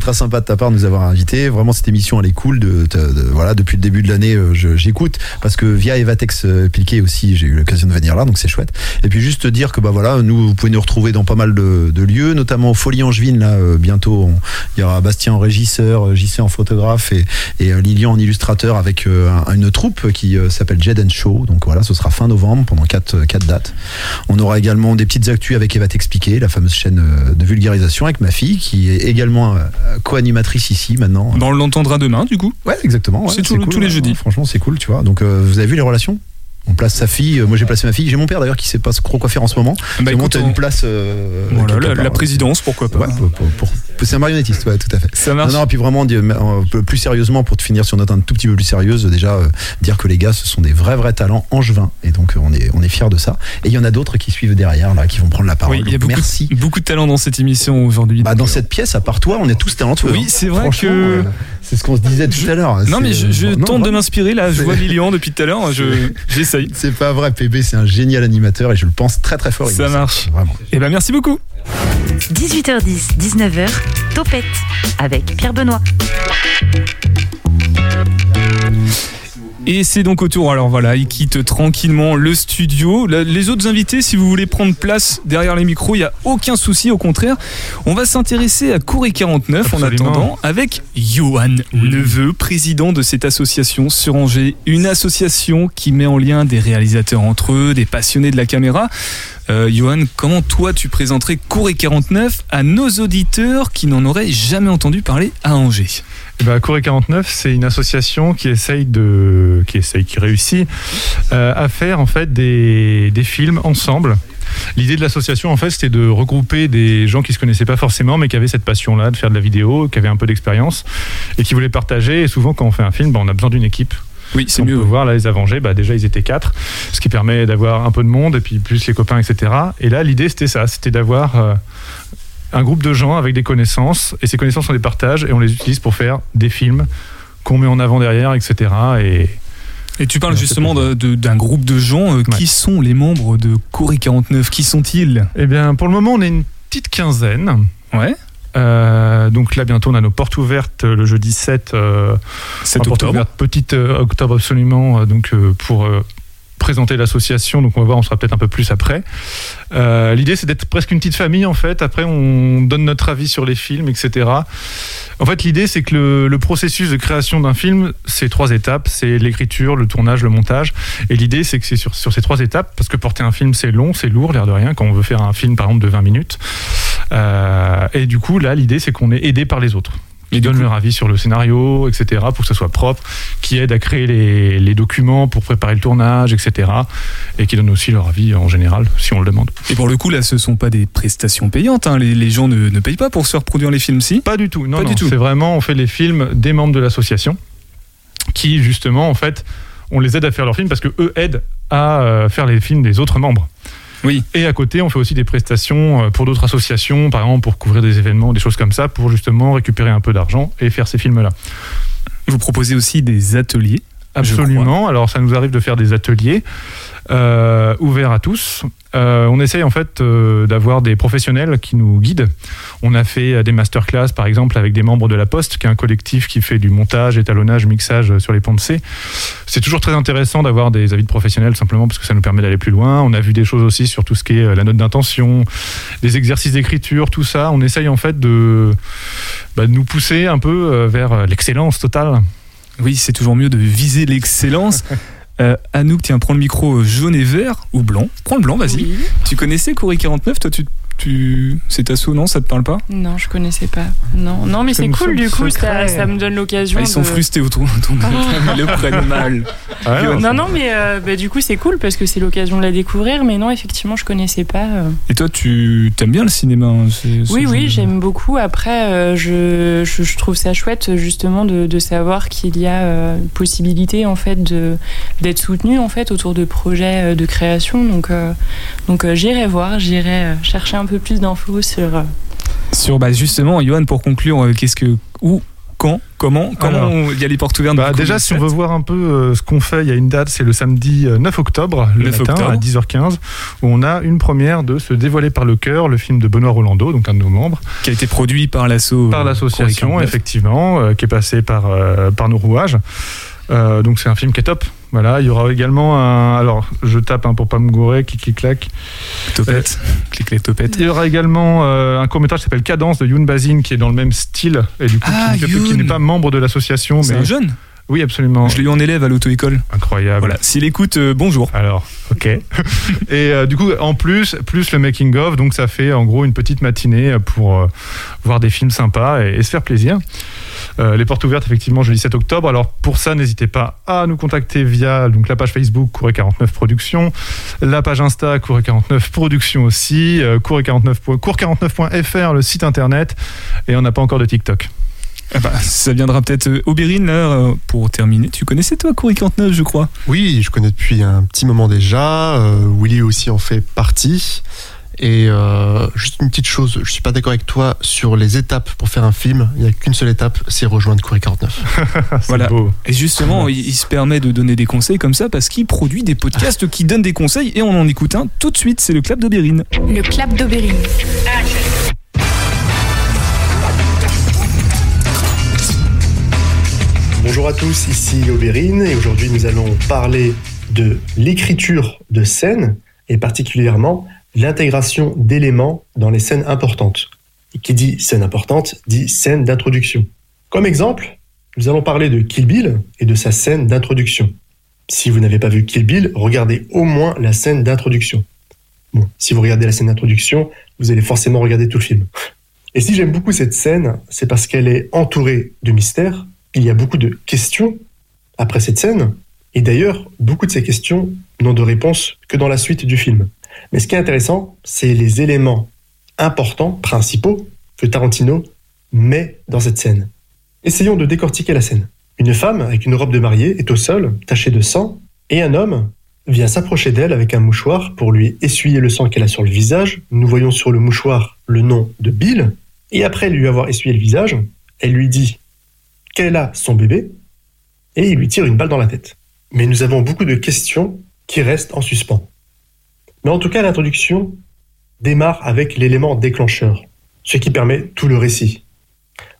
très sympa de ta part de nous avoir invités. Vraiment, cette émission, elle est cool. De, de- de- voilà, depuis le début de l'année, euh, j'écoute parce que via Evatex euh, Piquet aussi, j'ai eu l'occasion de venir là, donc c'est chouette. Et puis juste te dire que bah voilà, nous, vous pouvez nous retrouver dans pas mal de, de lieux, notamment au Folie Angevine. Là, euh, bientôt, on- il y aura Bastien en régisseur, JC en photographe et, et Lilian en illustrateur avec euh, un- une troupe qui euh, s'appelle Jed and Show. Donc voilà, ce sera fin novembre pendant quatre, quatre dates. On aura également des petites actus avec Evatex Piquet, la fameuse chaîne de vulgarisation avec ma fille qui est également euh, co-animatrice ici maintenant. Bah, on l'entendra demain, du coup. Ouais, exactement. ouais, C'est tous- tous les ouais, jeudis. ouais, Franchement, c'est cool, tu vois. Donc, euh, vous avez vu les relations? On place sa fille, euh, moi j'ai placé ma fille. J'ai mon père d'ailleurs qui sait pas trop quoi faire en ce moment. Bah, écoute, on- une place. euh, Voilà, la, part, la ouais. présidence, pourquoi pas. Ouais, pour- pour- pour- c'est un marionnettiste, ouais, tout à fait. Ça marche. Non, non, puis vraiment, peu plus sérieusement, pour te finir sur une note un tout petit peu plus sérieuse, déjà, euh, dire que les gars, ce sont des vrais, vrais talents angevins. Et donc, euh, on est, on est fiers de ça. Et il y en a d'autres qui suivent derrière, là, qui vont prendre la parole. Oui, il y a Donc, beaucoup, merci. beaucoup de talent dans cette émission aujourd'hui. Bah, dans euh, cette pièce, à part toi, on est tous talentueux. Oui, hein. c'est vrai que- euh, c'est ce qu'on se disait tout à l'heure. Non, mais je, C'est- je non, tente de m'inspirer là. Je vois Lilian depuis tout à l'heure. je- J'essaye. C'est pas vrai, PB, c'est un génial animateur et je le pense très très fort. Ça marche. Vraiment. Eh ben, merci beaucoup. 18h10, 19h, Topette avec Pierre Benoît. Et c'est donc au tour. Alors voilà, il quitte tranquillement le studio. Les autres invités, si vous voulez prendre place derrière les micros, il n'y a aucun souci. Au contraire, on va s'intéresser à Corée 49 en attendant avec Johan Neveu, président de cette association sur Angers. Une association qui met en lien des réalisateurs entre eux, des passionnés de la caméra. Euh, Johan, comment toi tu présenterais Corée 49 à nos auditeurs qui n'en auraient jamais entendu parler à Angers? Ben, Corée 49, c'est une association qui essaye de, qui essaye, qui réussit euh, à faire en fait des, des films ensemble. L'idée de l'association, en fait, c'était de regrouper des gens qui se connaissaient pas forcément, mais qui avaient cette passion-là de faire de la vidéo, qui avaient un peu d'expérience et qui voulaient partager. Et souvent, quand on fait un film, ben, on a besoin d'une équipe. Oui, c'est on mieux. peut voir là les Avengers, bah, déjà ils étaient quatre, ce qui permet d'avoir un peu de monde et puis plus les copains, etc. Et là l'idée c'était ça, c'était d'avoir euh, un groupe de gens avec des connaissances et ces connaissances on les partage et on les utilise pour faire des films qu'on met en avant derrière, etc. Et Et tu parles justement d'un groupe de gens. euh, Qui sont les membres de Corée 49 Qui sont-ils? Eh bien pour le moment on est une petite quinzaine. Ouais. Euh, donc là bientôt on a nos portes ouvertes euh, le jeudi 7, euh, 7 enfin, porte octobre. ouverte, petite octobre absolument donc pour présenter l'association donc on va voir on sera peut-être un peu plus après. Euh, l'idée c'est d'être presque une petite famille en fait. Après on donne notre avis sur les films etc en fait l'idée c'est que le, processus de création d'un film c'est trois étapes. C'est l'écriture le tournage le montage. Et l'idée c'est que c'est sur, sur ces trois étapes parce que porter un film c'est long c'est lourd l'air de rien quand on veut faire un film par exemple de 20 minutes. Euh, et du coup là l'idée c'est qu'on est aidé par les autres qui donnent leur avis sur le scénario, etc., pour que ça soit propre, qui aident à créer les, les documents pour préparer le tournage, etc., et qui donnent aussi leur avis en général, si on le demande. Et pour le coup, là, ce sont pas des prestations payantes. hein. Les, les gens ne, ne payent pas pour se faire produire les films, si? Pas du tout, non, Pas non, du tout. c'est vraiment, on fait les films des membres de l'association, qui justement, en fait, on les aide à faire leurs films parce que eux aident à euh, faire les films des autres membres. Oui. Et à côté, on fait aussi des prestations euh, pour d'autres associations, par exemple pour couvrir des événements, des choses comme ça, pour justement récupérer un peu d'argent et faire ces films-là. Vous proposez aussi des ateliers. Absolument. Alors, ça nous arrive de faire des ateliers euh, ouverts à tous. Euh, on essaye en fait euh, d'avoir des professionnels qui nous guident. On a fait euh, des masterclass, par exemple, avec des membres de la Poste, qui est un collectif qui fait du montage, étalonnage, mixage euh, sur les ponts de C. C'est toujours très intéressant d'avoir des avis de professionnels, simplement parce que ça nous permet d'aller plus loin. On a vu des choses aussi sur tout ce qui est euh, la note d'intention, des exercices d'écriture, tout ça. On essaye en fait de, bah, de nous pousser un peu vers l'excellence totale. Oui, c'est toujours mieux de viser l'excellence. Euh, Anouk, tiens, prends le micro euh, jaune et vert ou blanc. Prends le blanc, vas-y. Oui. Tu connaissais Corée 49 Toi, tu, tu... c'est assaut, non Ça te parle pas Non, je connaissais pas. Non, non mais C'est cool du coup, ça, ça me donne l'occasion. Ah, Ils sont de- frustrés autour de ton Ah. Ils le prennent mal. Johan. Non, non, mais euh, bah, du coup, c'est cool parce que c'est l'occasion de la découvrir. Mais non, effectivement, je connaissais pas. euh. Et toi, tu t'aimes bien le cinéma hein, Oui, oui, de- j'aime beaucoup. Après, euh, je, je, je trouve ça chouette justement de, de savoir qu'il y a euh, possibilité en fait de d'être soutenu en fait autour de projets de création. Donc, euh, donc euh, j'irai voir, j'irai chercher un peu plus d'infos sur. euh, Sur, bah, justement, Johan, pour conclure, euh, qu'est-ce que. Où Quand Comment Comment il y a les portes ouvertes Bah, déjà, si on veut voir un peu euh, ce qu'on fait, il y a une date, c'est le samedi euh, 9 octobre, le 9 matin octobre. à 10h15, où on a une première de Se dévoiler par le cœur, le film de Benoît Rolando, donc un de nos membres. Qui a été produit par l'asso. Par l'association, Corée 49. effectivement, euh, qui est passé par, euh, par nos rouages. Euh, donc c'est un film qui est top. Voilà, il y aura également un. Alors, je tape hein, pour pas me gourer, qui clic clac. Topette. Clic les topettes. Il y aura également euh, un court métrage qui s'appelle Cadence de Yoon Bazin, qui est dans le même style et du coup Ah, qui, n'est pas membre de l'association, C'est mais un jeune? Oui, absolument. Je l'ai eu en élève à l'auto-école. Incroyable. Voilà, s'il écoute, euh, bonjour. Alors, ok. et euh, du coup, en plus, plus le making of, donc ça fait en gros une petite matinée pour euh, voir des films sympas et, et se faire plaisir. Euh, les portes ouvertes, effectivement, jeudi 7 octobre. Alors pour ça, n'hésitez pas à nous contacter via donc, la page Facebook Couré 49 Productions, la page Insta Couré 49 Productions aussi, euh, Couré 49 cour49.fr, le site internet, et on n'a pas encore de TikTok. Ah bah, ça viendra peut-être euh, Aubérine, là, euh, pour terminer. Tu connaissais toi Coury 49, je crois? Oui, je connais depuis un petit moment déjà. Euh, Willy aussi en fait partie. Et euh, juste une petite chose, je suis pas d'accord avec toi sur les étapes pour faire un film. Il n'y a qu'une seule étape, c'est rejoindre Coury 49. Voilà. Et justement, il, il se permet de donner des conseils comme ça parce qu'il produit des podcasts qui donnent des conseils et on en écoute un tout de suite. C'est le Clap d'Aubérine. Le clap d'Aubérine. Bonjour à tous, ici Aubérine et aujourd'hui nous allons parler de l'écriture de scènes et particulièrement l'intégration d'éléments dans les scènes importantes. Et qui dit scène importante dit scène d'introduction. Comme exemple, nous allons parler de Kill Bill et de sa scène d'introduction. Si vous n'avez pas vu Kill Bill, regardez au moins la scène d'introduction. Bon, si vous regardez la scène d'introduction, vous allez forcément regarder tout le film. Et si j'aime beaucoup cette scène, c'est parce qu'elle est entourée de mystères. Il y a beaucoup de questions après cette scène. Et d'ailleurs, beaucoup de ces questions n'ont de réponse que dans la suite du film. Mais ce qui est intéressant, c'est les éléments importants, principaux, que Tarantino met dans cette scène. Essayons de décortiquer la scène. Une femme avec une robe de mariée est au sol, tachée de sang, et un homme vient s'approcher d'elle avec un mouchoir pour lui essuyer le sang qu'elle a sur le visage. Nous voyons sur le mouchoir le nom de Bill, et après lui avoir essuyé le visage, elle lui dit qu'elle a son bébé, et il lui tire une balle dans la tête. Mais nous avons beaucoup de questions qui restent en suspens. Mais en tout cas, l'introduction démarre avec l'élément déclencheur, ce qui permet tout le récit.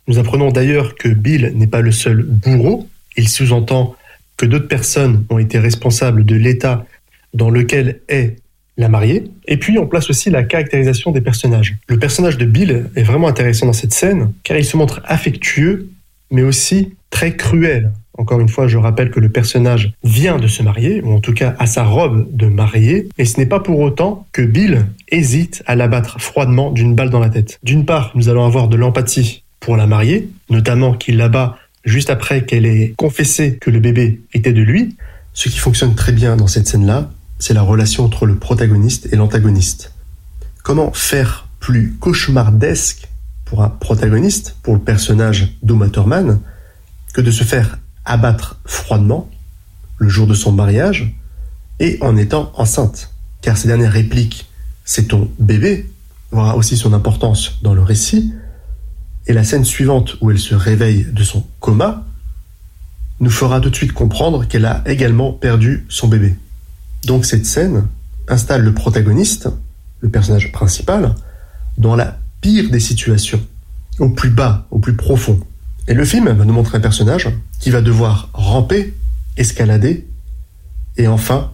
Nous apprenons d'ailleurs que Bill n'est pas le seul bourreau, il sous-entend que d'autres personnes ont été responsables de l'état dans lequel est la mariée. Et puis on place aussi la caractérisation des personnages. Le personnage de Bill est vraiment intéressant dans cette scène, car il se montre affectueux, mais aussi très cruel. Encore une fois, je rappelle que le personnage vient de se marier, ou en tout cas a sa robe de mariée, et ce n'est pas pour autant que Bill hésite à l'abattre froidement d'une balle dans la tête. D'une part, nous allons avoir de l'empathie pour la mariée, notamment qu'il l'abat juste après qu'elle ait confessé que le bébé était de lui. Ce qui fonctionne très bien dans cette scène-là, c'est la relation entre le protagoniste et l'antagoniste. Comment faire plus cauchemardesque pour un protagoniste, pour le personnage d'Uma Thurman, que de se faire abattre froidement le jour de son mariage et en étant enceinte. Car ces dernières répliques, c'est ton bébé, aura aussi son importance dans le récit. Et la scène suivante où elle se réveille de son coma nous fera tout de suite comprendre qu'elle a également perdu son bébé. Donc cette scène installe le protagoniste, le personnage principal, dans la pire des situations, au plus bas, au plus profond. Et le film va nous montrer un personnage qui va devoir ramper, escalader, et enfin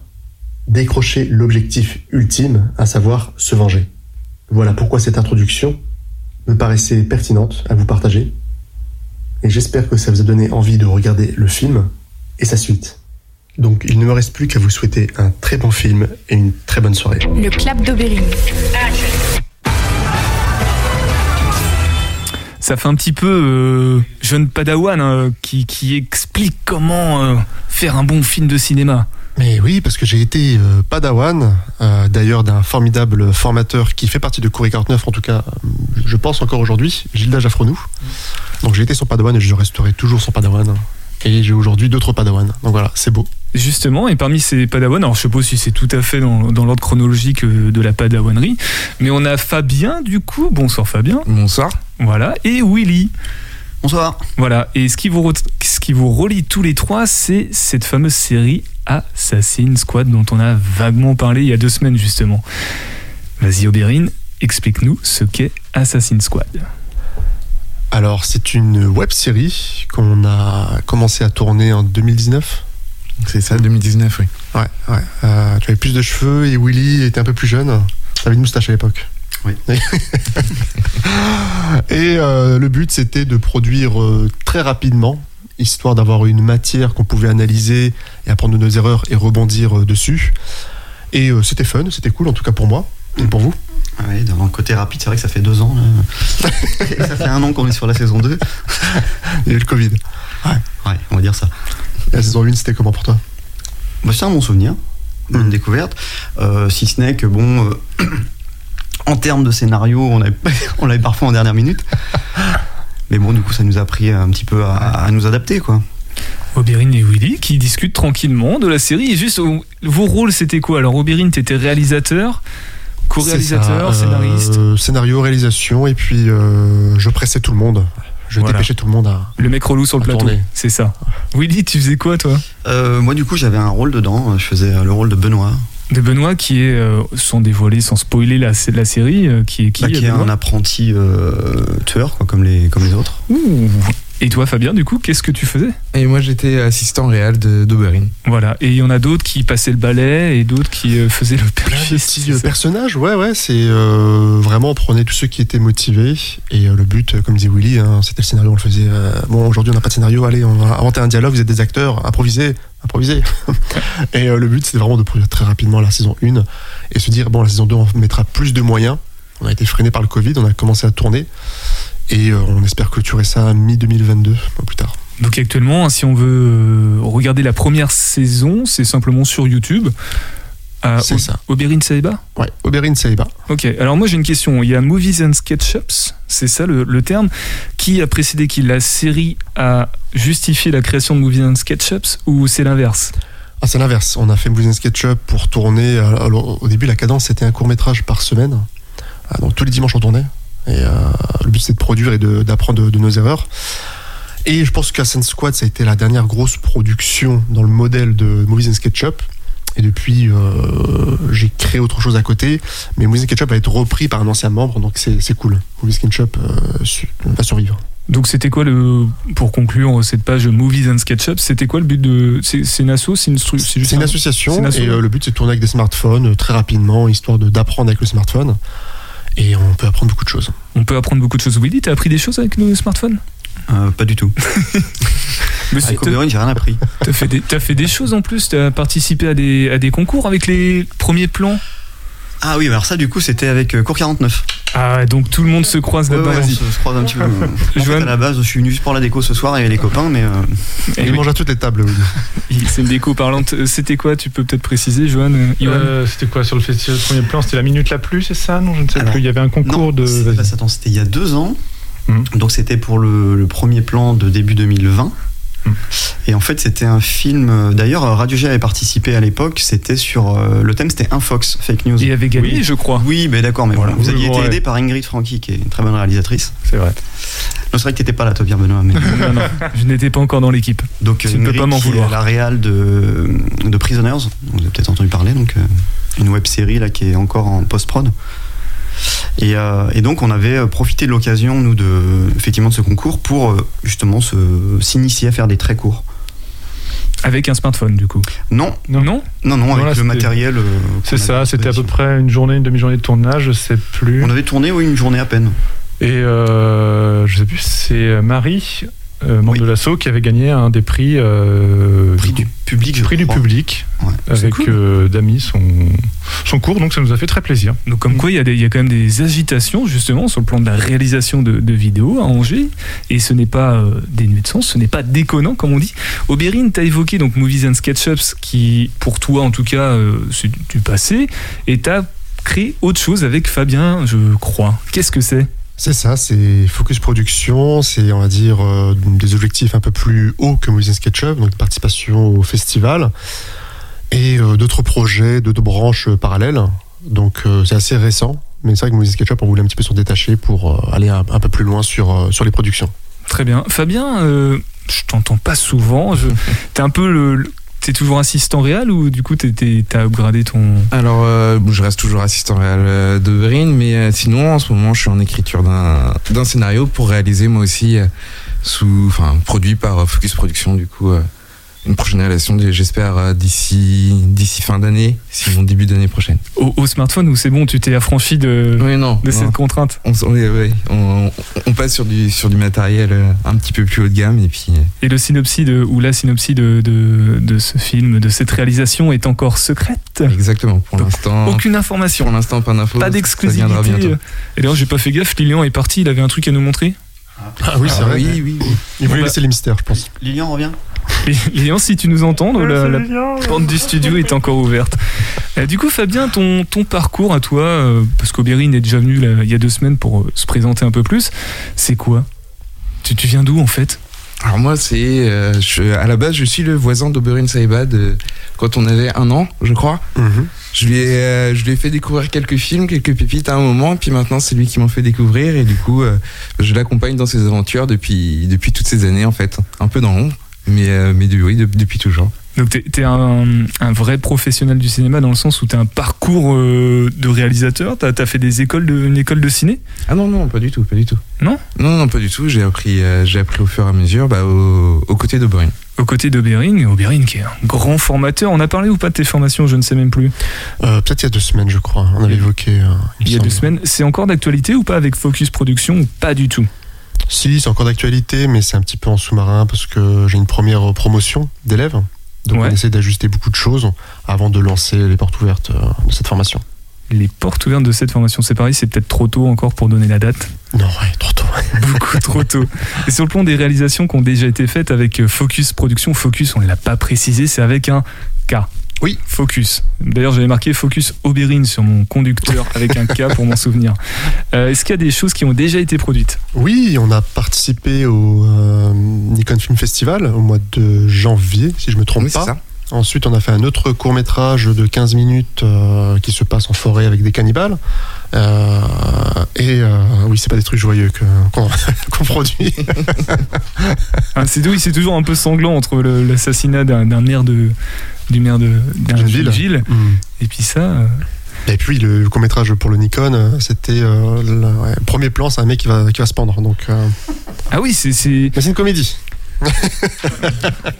décrocher l'objectif ultime, à savoir se venger. Voilà pourquoi cette introduction me paraissait pertinente à vous partager. Et j'espère que ça vous a donné envie de regarder le film et sa suite. Donc il ne me reste plus qu'à vous souhaiter un très bon film et une très bonne soirée. Le clap. Ça fait un petit peu euh, jeune padawan hein, qui, explique comment euh, faire un bon film de cinéma. Mais oui, parce que j'ai été euh, padawan, d'ailleurs d'un formidable formateur qui fait partie de Coury 49, en tout cas, je pense encore aujourd'hui, Gilda Jaffrenou. Donc j'ai été son padawan et je resterai toujours son padawan. Et j'ai aujourd'hui d'autres padawans. Donc voilà, c'est beau. Justement, et parmi ces padawans, alors je sais pas si c'est tout à fait dans, dans l'ordre chronologique euh, de la padawanerie, mais on a Fabien du coup. Bonsoir Fabien. Bonsoir. Voilà, et Willy. Bonsoir. Voilà, et ce qui vous, re- ce qui vous relie tous les trois, c'est cette fameuse série Assassin's Squad dont on a vaguement parlé il y a deux semaines justement. Vas-y Aubérine, explique-nous ce qu'est Assassin's Squad. Alors, c'est une web série qu'on a commencé à tourner en 2019. C'est ça, 2019, oui. Ouais, ouais. Euh, tu avais plus de cheveux et Willy était un peu plus jeune. T'avais une moustache à l'époque. Oui. et euh, le but, c'était de produire euh, très rapidement histoire d'avoir une matière qu'on pouvait analyser et apprendre de nos erreurs et rebondir dessus. Et c'était fun, c'était cool en tout cas pour moi et pour vous. Ah ouais, dans le côté rapide, c'est vrai que ça fait deux ans. là. ça fait un an qu'on est sur la saison 2. Il y a eu le Covid. Ouais, on va dire ça. La saison 1, c'était comment pour toi? Bah, c'est un bon souvenir, une découverte. Euh, si ce n'est que, bon, euh, en termes de scénario, on l'avait on l'avait parfois en dernière minute. Mais bon, du coup, ça nous a pris un petit peu à, à nous adapter, quoi. Oberyn et Willy qui discutent tranquillement de la série. Et juste, vos rôles, c'était quoi? Alors, Oberyn, t'étais réalisateur, co-réalisateur, ça, euh, scénariste. Scénario, réalisation, et puis euh, je pressais tout le monde. Je Voilà. dépêchais tout le monde à. Le mec relou sur le plateau, c'est ça. Willy, tu faisais quoi, toi? Euh, moi, du coup, j'avais un rôle dedans. Je faisais le rôle de Benoît. De Benoît, qui est, euh, sans dévoiler, sans spoiler la, la série, euh, qui est qui, Bah, qui est Benoît? un apprenti euh, tueur, quoi, comme les, comme les autres. Ouh. Et toi, Fabien, du coup, qu'est-ce que tu faisais? Et moi, j'étais assistant réel de- d'Oberyn. Voilà. Et il y en a d'autres qui passaient le balai et d'autres qui euh, faisaient le Plein de euh, personnages, ouais, ouais, c'est euh, vraiment on prenait tous ceux qui étaient motivés et euh, le but, comme dit Willy, hein, c'était le scénario, on le faisait. euh, bon, aujourd'hui on n'a pas de scénario, allez, on va inventer un dialogue, vous êtes des acteurs, improvisez, improvisez. et euh, le but, c'était vraiment de produire très rapidement la saison 1 et se dire, bon, la saison 2, on mettra plus de moyens. On a été freiné par le Covid, on a commencé à tourner et euh, on espère clôturer ça mi-2022, pas plus tard. Donc actuellement, si on veut euh, regarder la première saison, c'est simplement sur YouTube. À C'est ça. Oberyn Saiba Ouais, Oberyn Saiba. Ok, alors moi j'ai une question. Il y a Movies and Sketchups, c'est ça le, le terme, qui a précédé qui La série a justifié la création de Movies and Sketchups ou c'est l'inverse? Ah, c'est l'inverse. On a fait Movies and SketchUp pour tourner. euh, Alors, au début, la cadence, c'était un court métrage par semaine. Ah, donc, tous les dimanches, on tournait. Et euh, le but, c'est de produire et d'apprendre de, de nos erreurs. Et je pense qu'Ascent Squad, ça a été la dernière grosse production dans le modèle de Movies and SketchUp. Et depuis, euh, j'ai créé autre chose à côté. Mais Movies and SketchUp va être repris par un ancien membre, donc c'est cool. Movies and SketchUp euh, su- va survivre. Donc c'était quoi le pour conclure cette page Movies and Sketchups C'était quoi le but de c'est une asso C'est une c'est association c'est une asso, et euh, le but c'est de tourner avec des smartphones euh, très rapidement, histoire d'apprendre avec le smartphone. Et on peut apprendre beaucoup de choses. On peut apprendre beaucoup de choses. Willy, t'as appris des choses avec nos smartphones? Euh, pas du tout. Mais Avec j'ai rien appris. T'as fait, des- fait des choses en plus, t'as participé à des, à des concours avec les premiers plans? Ah oui, alors ça, du coup, c'était avec euh, Cours 49. Ah, ouais, donc tout le monde se croise Ouais, là-dedans. ouais, on se, se croise un petit peu. En fait, Johan à la base, je suis venu juste pour la déco ce soir avec les copains, mais. euh, Eh Il oui. mange à toutes les tables. Il- C'est une déco parlante. Euh, C'était quoi Tu peux peut-être préciser, Johan euh, Johan Euh, c'était quoi sur le festival de premier plan? C'était la minute la plus, c'est ça? Non, je ne sais Alors, plus. Il y avait un concours non, de. c'était il y a deux ans. Mhm. Donc c'était pour le, le premier plan de début 2020. Et en fait, c'était un film. euh, D'ailleurs, Radio G avait participé à l'époque. C'était sur. euh, le thème, c'était Infox, fake news. Il avait gagné, Oui. je crois. Oui, mais d'accord, mais Voilà. voilà. Vous aviez été ouais. aidé par Ingrid Francky, qui est une très bonne réalisatrice. C'est vrai. Non, c'est vrai que t'étais pas là, toi, Pierre Benoît. Mais... non, non, je n'étais pas encore dans l'équipe. Donc, Tu euh, ne peux pas m'en qui est vouloir. La réal de, de Prisoners, vous avez peut-être entendu parler, donc euh, une web série là qui est encore en post-prod. Et, euh, et donc, on avait euh, profité de l'occasion, nous, de, effectivement, de ce concours pour euh, justement se- s'initier à faire des traits courts. Avec un smartphone, du coup. Non, Non, non non, non, avec le matériel. euh, C'est ça, c'était à peu près une journée, une demi-journée de tournage, je sais plus. On avait tourné, oui, une journée à peine. Et euh, je sais plus, c'est Marie, euh, membre Oui. de l'assaut, qui avait gagné un des prix, euh, Prix du public, je prix du public, Ouais. Avec cool. euh, Dami, son, son cours, donc ça nous a fait très plaisir. Donc comme quoi, il y, a des- il y a quand même des agitations, justement, sur le plan de la réalisation de, de vidéos à Angers. Et ce n'est pas euh, dénué de sens, ce n'est pas déconnant, comme on dit. Oberyn, tu as évoqué donc Movies and Sketchups, qui, pour toi, en tout cas, euh, c'est du- du passé. Et tu as créé autre chose avec Fabien, je crois. Qu'est-ce que c'est? C'est ça, c'est Focus Production, c'est on va dire euh, des objectifs un peu plus hauts que Movies and SketchUp, donc participation au festival et euh, d'autres projets, d'autres branches euh, parallèles. Donc euh, c'est assez récent, mais c'est vrai que Movies and SketchUp on voulait un petit peu s'en détacher pour aller un, un peu plus loin sur, sur les productions. Très bien. Fabien, je t'entends pas souvent. Je... T'es un peu le. le- T'es toujours assistant réel ou du coup t'as upgradé ton. Alors, euh, je reste toujours assistant réel euh, de Verine, mais euh, sinon, en ce moment, je suis en écriture d'un scénario pour réaliser moi aussi, sous, enfin, produit par Focus Production, du coup, une prochaine réalisation, de- j'espère, euh, d'ici d'ici fin d'année, sinon début d'année prochaine. Au, au smartphone ou c'est bon, tu t'es affranchi de, Oui, non. de non. cette contrainte? On, oui, on, on passe sur du, sur du matériel euh, un petit peu plus haut de gamme et puis. euh, Et le synopsis de, ou la synopsis de, de, de ce film, de cette réalisation est encore secrète? Exactement, pour l'instant. Aucune information. Pour l'instant, pas d'infos. Pas d'exclusivité. Et d'ailleurs, j'ai pas fait gaffe, Lilian est parti, il avait un truc à nous montrer. Ah oui, c'est Ah vrai. oui, oui, oui. Ils laisser les mystères, je pense. Lilian revient Lilian, si tu nous entends, la, la porte du studio est encore ouverte. Euh, du coup, Fabien, ton, ton parcours à toi, euh, parce qu'Aubérine est déjà venu là, il y a deux semaines pour euh, se présenter un peu plus, c'est quoi? Tu, tu viens d'où en fait? Alors moi, c'est euh, à la base, je suis le voisin d'Oberyn Saibad euh, quand on avait un an, je crois. Mhm. Je lui, ai, euh, je lui ai fait découvrir quelques films, quelques pépites à un moment, puis maintenant c'est lui qui m'en fait découvrir et du coup, euh, je l'accompagne dans ses aventures depuis depuis toutes ces années en fait, un peu dans l'ombre, mais euh, mais oui, de- depuis toujours. Donc, t'es es un, un vrai professionnel du cinéma dans le sens où t'as un parcours euh, de réalisateur, t'as as fait des écoles de, une école de ciné? Ah non non, pas du tout, pas du tout. Non? Non non, pas du tout. J'ai appris, euh, j'ai appris au fur et à mesure, bah, au- aux côtés d'Oberyn. Aux côtés d'Aubérine, Aubérine qui est un grand formateur. On a parlé ou pas de tes formations? Je ne sais même plus. Euh, Peut-être il y a deux semaines, je crois. On avait évoqué. euh, Il y a deux semaines. C'est encore d'actualité ou pas avec Focus Production ou pas du tout? Si, c'est encore d'actualité, mais c'est un petit peu en sous-marin parce que j'ai une première promotion d'élèves. Donc Ouais. on essaie d'ajuster beaucoup de choses avant de lancer les portes ouvertes euh, de cette formation. Les portes ouvertes de cette formation, c'est pareil, c'est peut-être trop tôt encore pour donner la date. Non, ouais, trop tôt. Beaucoup trop tôt. Et sur le plan des réalisations qui ont déjà été faites avec euh, Focus Production, Focus, on ne l'a pas précisé, c'est avec un K. Oui. Focus. D'ailleurs, j'avais marqué Focus Aubérine sur mon conducteur avec un K pour m'en souvenir. Euh, Est-ce qu'il y a des choses qui ont déjà été produites? Oui, on a participé au euh, Nikon Film Festival au mois de janvier, si je me trompe Oui, pas. ça. Ensuite, on a fait un autre court métrage de 15 minutes euh, qui se passe en forêt avec des cannibales. Euh, et euh, oui, c'est pas des trucs joyeux qu'on qu'on produit. Ah, C'est oui, toujours un peu sanglant entre l'assassinat d'un maire de du maire de d'un- D'une ville. ville Mm. et puis ça. euh, Et puis le, court métrage pour le Nikon, c'était euh, le ouais, premier plan, c'est un mec qui va, qui va se pendre. Donc, euh, Ah oui, c'est c'est une comédie.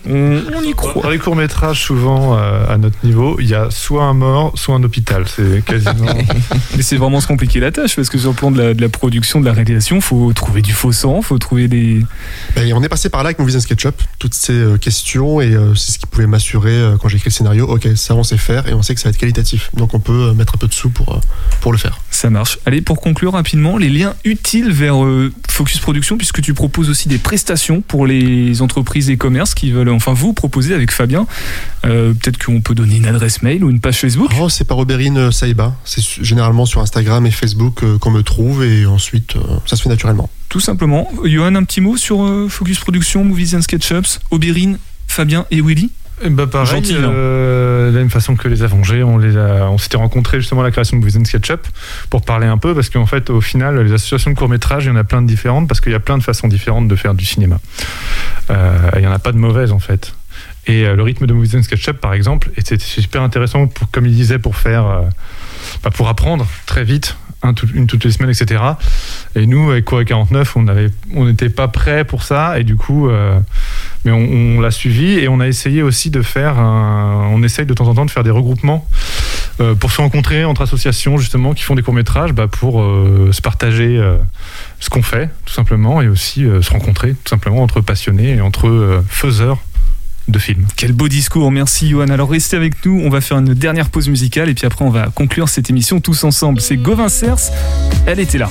On, on y croit. Dans les courts-métrages, souvent, euh, à notre niveau, il y a soit un mort, soit un hôpital. C'est quasiment. Mais c'est vraiment se compliquer la tâche parce que sur le plan de la, de la production, de la réalisation, faut trouver du faux sang, faut trouver des. Ben, on est passé par là avec Movies and SketchUp, toutes ces euh, questions, et euh, c'est ce qui pouvait m'assurer euh, quand j'ai écrit le scénario. Ok, ça on sait faire, et on sait que ça va être qualitatif. Donc on peut euh, mettre un peu de sous pour, euh, pour le faire. Ça marche. Allez, pour conclure rapidement, les liens utiles vers euh, Focus Production, puisque tu proposes aussi des prestations pour les entreprises et commerces qui veulent, enfin vous proposer avec Fabien, euh, peut-être qu'on peut donner une adresse mail ou une page Facebook. Oh, c'est par Oberyn Saïba. C'est généralement sur Instagram et Facebook euh, qu'on me trouve, et ensuite euh, ça se fait naturellement. Tout simplement. Johan, un petit mot sur euh, Focus Production, Movies and SketchUps, Aubérine, Fabien et Willy? Ben, pareil, Gentil, hein. euh, de la même façon que les Avengers, on, les a- on s'était rencontrés justement à la création de Movies and SketchUp pour parler un peu, parce qu'en fait, au final, les associations de court-métrage, il y en a plein de différentes, parce qu'il y a plein de façons différentes de faire du cinéma. Euh, il n'y en a pas de mauvaises, en fait. Et euh, le rythme de Movies and SketchUp, par exemple, était super intéressant, pour, comme il disait, pour faire, euh, bah, pour apprendre très vite, un tout- une toutes les semaines, etc. Et nous, avec Corée 49, on avait, on n'était pas prêts pour ça, et du coup, euh, mais on, l'a suivi et on a essayé aussi de faire, on essaye de temps en temps de faire des regroupements euh, pour se rencontrer entre associations justement qui font des courts métrages, bah, pour euh, se partager euh, ce qu'on fait tout simplement et aussi se rencontrer tout simplement entre passionnés et entre faiseurs de films. Quel beau discours, merci Johan. Alors restez avec nous, on va faire une dernière pause musicale et puis après on va conclure cette émission tous ensemble. C'est Gauvin Cers, elle était là.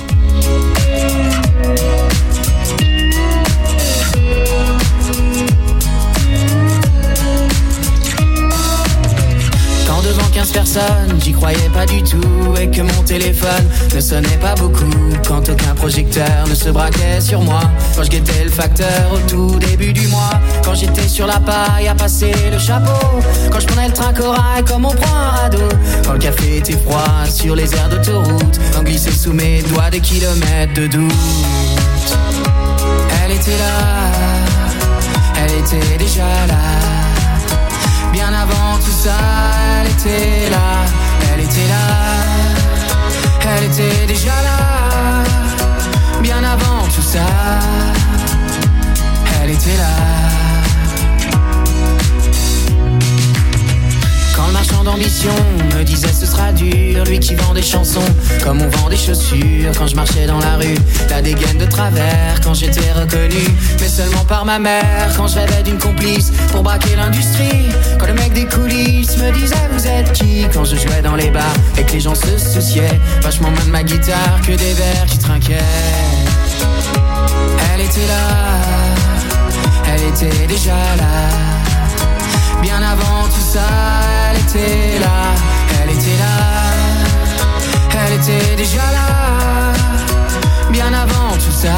15 personnes, j'y croyais pas du tout et que mon téléphone ne sonnait pas beaucoup. Quand aucun projecteur ne se braquait sur moi. Quand je guettais le facteur au tout début du mois. Quand j'étais sur la paille à passer le chapeau. Quand je prenais le train corail comme on prend un radeau. Quand le café était froid sur les aires d'autoroute. Quand glissaient sous mes doigts des kilomètres de doute. Elle était là, elle était déjà là. Bien avant tout ça, elle était là, elle était là, elle était déjà là. Bien avant tout ça, elle était là. Lui qui vend des chansons, comme on vend des chaussures quand je marchais dans la rue. La dégaine de travers quand j'étais reconnu, mais seulement par ma mère quand je rêvais d'une complice pour braquer l'industrie. Quand le mec des coulisses me disait vous êtes qui? Quand je jouais dans les bars et que les gens se souciaient vachement moins de ma guitare que des verres qui trinquaient. Elle était là, elle était déjà là. Bien avant tout ça, elle était là, elle était là, elle était déjà là. Bien avant tout ça,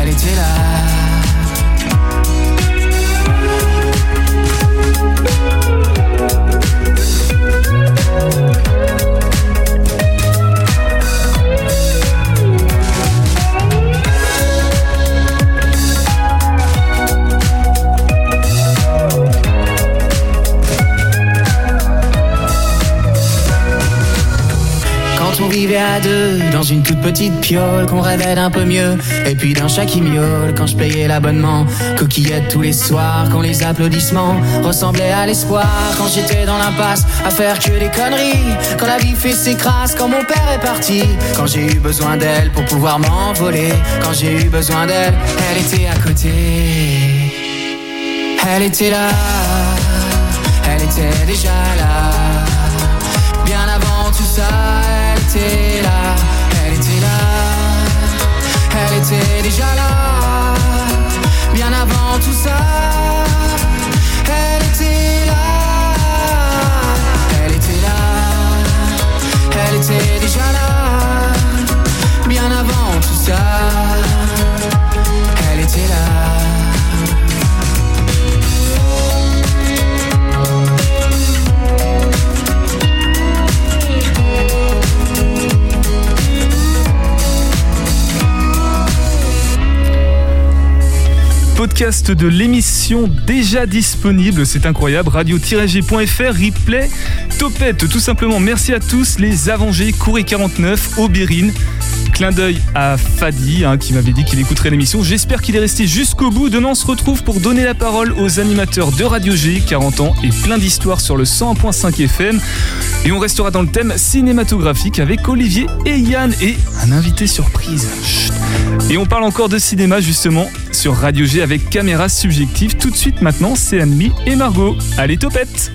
elle était là. On vivait à deux dans une toute petite piole, qu'on rêvait d'un peu mieux, et puis d'un chat qui miaule quand je payais l'abonnement. Coquillettes tous les soirs, quand les applaudissements ressemblaient à l'espoir. Quand j'étais dans l'impasse à faire que des conneries, quand la vie fait ses crasses, quand mon père est parti, quand j'ai eu besoin d'elle pour pouvoir m'envoler, quand j'ai eu besoin d'elle, elle était à côté. Elle était là, elle était déjà là. De l'émission déjà disponible, c'est incroyable, radio-g.fr, replay, topette, tout simplement. Merci à tous, les Avengers, Couré 49, Aubérine. Clin d'œil à Fadi hein, qui m'avait dit qu'il écouterait l'émission. J'espère qu'il est resté jusqu'au bout. Demain, on se retrouve pour donner la parole aux animateurs de Radio G, 40 ans et plein d'histoires sur le 100.5 FM. Et on restera dans le thème cinématographique avec Olivier et Yann et un invité surprise. Et on parle encore de cinéma justement sur Radio G avec caméra subjective. Tout de suite maintenant, c'est Anne-Lee et Margot. Allez, topette!